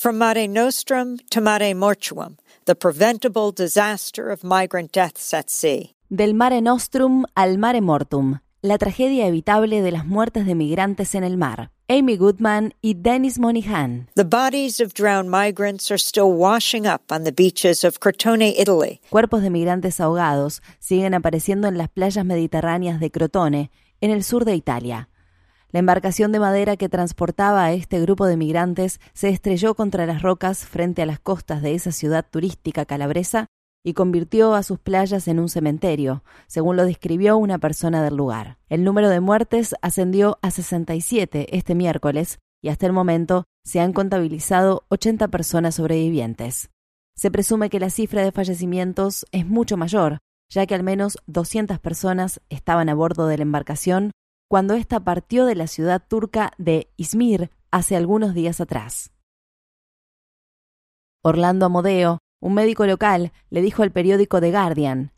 From Mare Nostrum to Mare Mortuum, the preventable disaster of migrant deaths at sea. Del Mare Nostrum al Mare Mortum, la tragedia evitable de las muertes de migrantes en el mar. Amy Goodman y Dennis Monihan. The bodies of drowned migrants are still washing up on the beaches of Crotone, Italy. Cuerpos de migrantes ahogados siguen apareciendo en las playas mediterráneas de Crotone, en el sur de Italia. La embarcación de madera que transportaba a este grupo de migrantes se estrelló contra las rocas frente a las costas de esa ciudad turística calabresa y convirtió a sus playas en un cementerio, según lo describió una persona del lugar. El número de muertes ascendió a 67 este miércoles y hasta el momento se han contabilizado 80 personas sobrevivientes. Se presume que la cifra de fallecimientos es mucho mayor, ya que al menos 200 personas estaban a bordo de la embarcación cuando ésta partió de la ciudad turca de Izmir hace algunos días atrás. Orlando Amodeo, un médico local, le dijo al periódico The Guardian,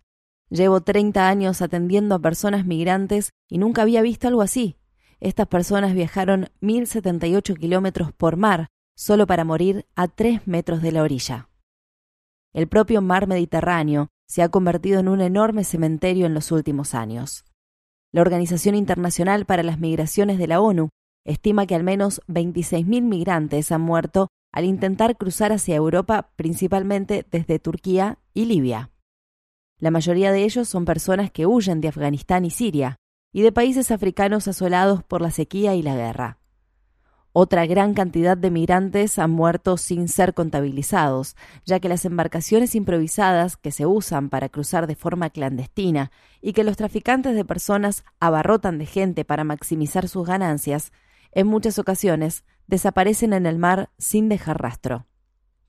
Llevo 30 años atendiendo a personas migrantes y nunca había visto algo así. Estas personas viajaron 1.078 kilómetros por mar solo para morir a 3 metros de la orilla. El propio mar Mediterráneo se ha convertido en un enorme cementerio en los últimos años. La Organización Internacional para las Migraciones de la ONU estima que al menos 26.000 migrantes han muerto al intentar cruzar hacia Europa principalmente desde Turquía y Libia. La mayoría de ellos son personas que huyen de Afganistán y Siria y de países africanos asolados por la sequía y la guerra. Otra gran cantidad de migrantes han muerto sin ser contabilizados, ya que las embarcaciones improvisadas que se usan para cruzar de forma clandestina y que los traficantes de personas abarrotan de gente para maximizar sus ganancias, en muchas ocasiones desaparecen en el mar sin dejar rastro.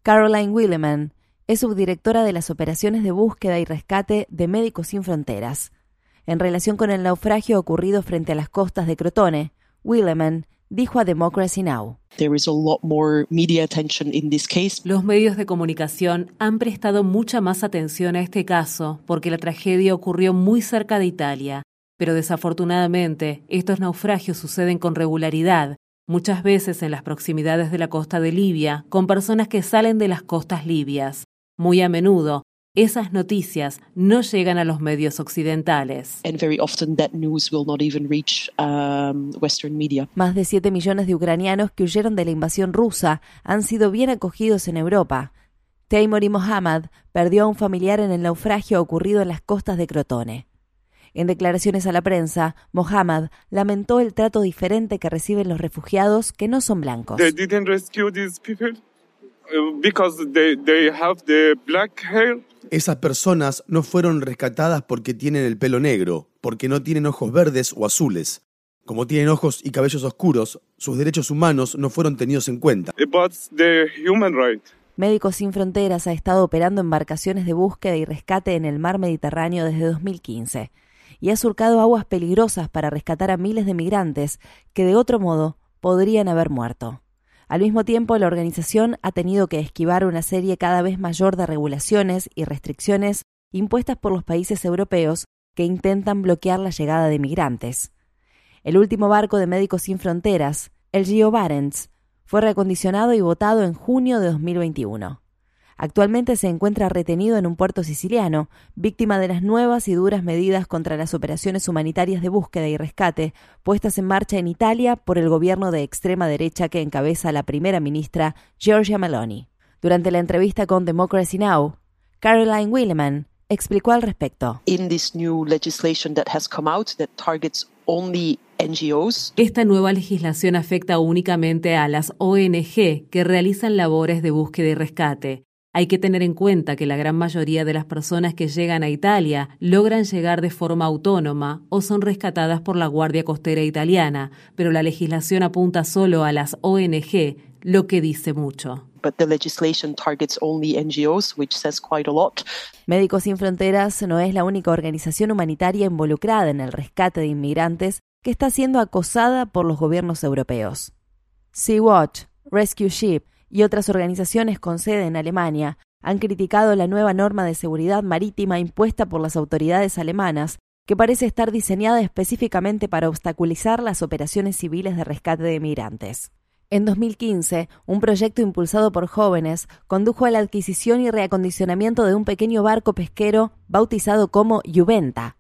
Caroline Willeman es subdirectora de las operaciones de búsqueda y rescate de Médicos Sin Fronteras. En relación con el naufragio ocurrido frente a las costas de Crotone, Willeman dijo a Democracy Now! Los medios de comunicación han prestado mucha más atención a este caso porque la tragedia ocurrió muy cerca de Italia. Pero desafortunadamente, estos naufragios suceden con regularidad, muchas veces en las proximidades de la costa de Libia, con personas que salen de las costas libias. Muy a menudo, esas noticias no llegan a los medios occidentales. Más de 7 millones de ucranianos que huyeron de la invasión rusa han sido bien acogidos en Europa. Taimory Mohammad perdió a un familiar en el naufragio ocurrido en las costas de Crotone. En declaraciones a la prensa, Mohammad lamentó el trato diferente que reciben los refugiados que no son blancos. Esas personas no fueron rescatadas porque tienen el pelo negro, porque no tienen ojos verdes o azules. Como tienen ojos y cabellos oscuros, sus derechos humanos no fueron tenidos en cuenta. Médicos Sin Fronteras ha estado operando embarcaciones de búsqueda y rescate en el mar Mediterráneo desde 2015 y ha surcado aguas peligrosas para rescatar a miles de migrantes que de otro modo podrían haber muerto. Al mismo tiempo, la organización ha tenido que esquivar una serie cada vez mayor de regulaciones y restricciones impuestas por los países europeos que intentan bloquear la llegada de migrantes. El último barco de Médicos Sin Fronteras, el Geo Barents, fue reacondicionado y votado en junio de 2021. Actualmente se encuentra retenido en un puerto siciliano, víctima de las nuevas y duras medidas contra las operaciones humanitarias de búsqueda y rescate puestas en marcha en Italia por el gobierno de extrema derecha que encabeza la primera ministra Giorgia Meloni. Durante la entrevista con Democracy Now, Caroline Willeman explicó al respecto. Esta nueva legislación afecta únicamente a las ONG que realizan labores de búsqueda y rescate. Hay que tener en cuenta que la gran mayoría de las personas que llegan a Italia logran llegar de forma autónoma o son rescatadas por la Guardia Costera italiana, pero la legislación apunta solo a las ONG, lo que dice mucho. Médicos Sin Fronteras no es la única organización humanitaria involucrada en el rescate de inmigrantes que está siendo acosada por los gobiernos europeos. Sea-Watch, Rescue Ship y otras organizaciones con sede en Alemania han criticado la nueva norma de seguridad marítima impuesta por las autoridades alemanas, que parece estar diseñada específicamente para obstaculizar las operaciones civiles de rescate de migrantes. En 2015, un proyecto impulsado por jóvenes condujo a la adquisición y reacondicionamiento de un pequeño barco pesquero bautizado como Juventa.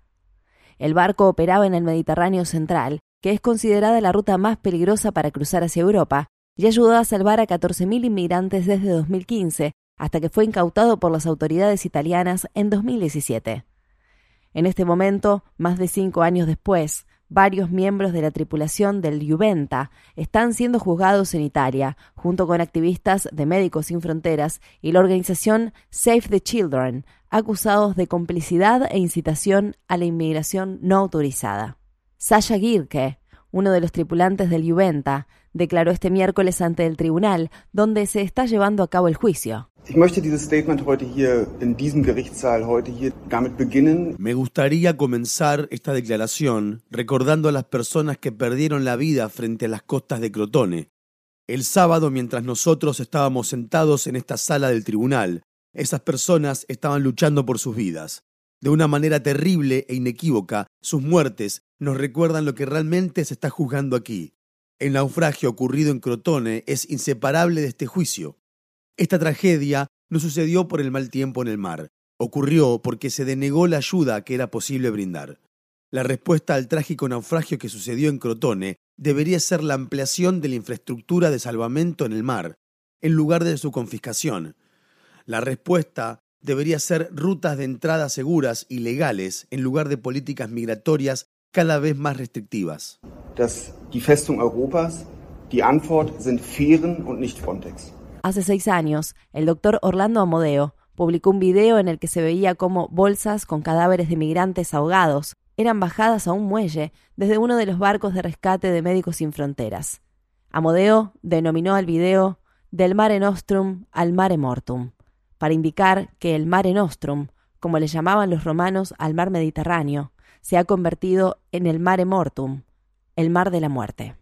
El barco operaba en el Mediterráneo central, que es considerada la ruta más peligrosa para cruzar hacia Europa, y ayudó a salvar a 14.000 inmigrantes desde 2015, hasta que fue incautado por las autoridades italianas en 2017. En este momento, más de cinco años después, varios miembros de la tripulación del Juventa están siendo juzgados en Italia, junto con activistas de Médicos Sin Fronteras y la organización Save the Children, acusados de complicidad e incitación a la inmigración no autorizada. Sasha Gilke, uno de los tripulantes del Juventa, declaró este miércoles ante el tribunal, donde se está llevando a cabo el juicio. Me gustaría comenzar esta declaración recordando a las personas que perdieron la vida frente a las costas de Crotone. El sábado, mientras nosotros estábamos sentados en esta sala del tribunal, esas personas estaban luchando por sus vidas. De una manera terrible e inequívoca, sus muertes nos recuerdan lo que realmente se está juzgando aquí. El naufragio ocurrido en Crotone es inseparable de este juicio. Esta tragedia no sucedió por el mal tiempo en el mar, ocurrió porque se denegó la ayuda que era posible brindar. La respuesta al trágico naufragio que sucedió en Crotone debería ser la ampliación de la infraestructura de salvamento en el mar, en lugar de su confiscación. La respuesta debería ser rutas de entrada seguras y legales en lugar de políticas migratorias cada vez más restrictivas. die Festung Europas, die Antwort sind Fähren und nicht Frontex. Hace seis años, el doctor Orlando Amodeo publicó un video en el que se veía cómo bolsas con cadáveres de migrantes ahogados eran bajadas a un muelle desde uno de los barcos de rescate de Médicos Sin Fronteras. Amodeo denominó al video Del Mare Nostrum al Mare Mortum, para indicar que el Mare Nostrum, como le llamaban los romanos al mar Mediterráneo, se ha convertido en el Mare Mortum, el mar de la muerte.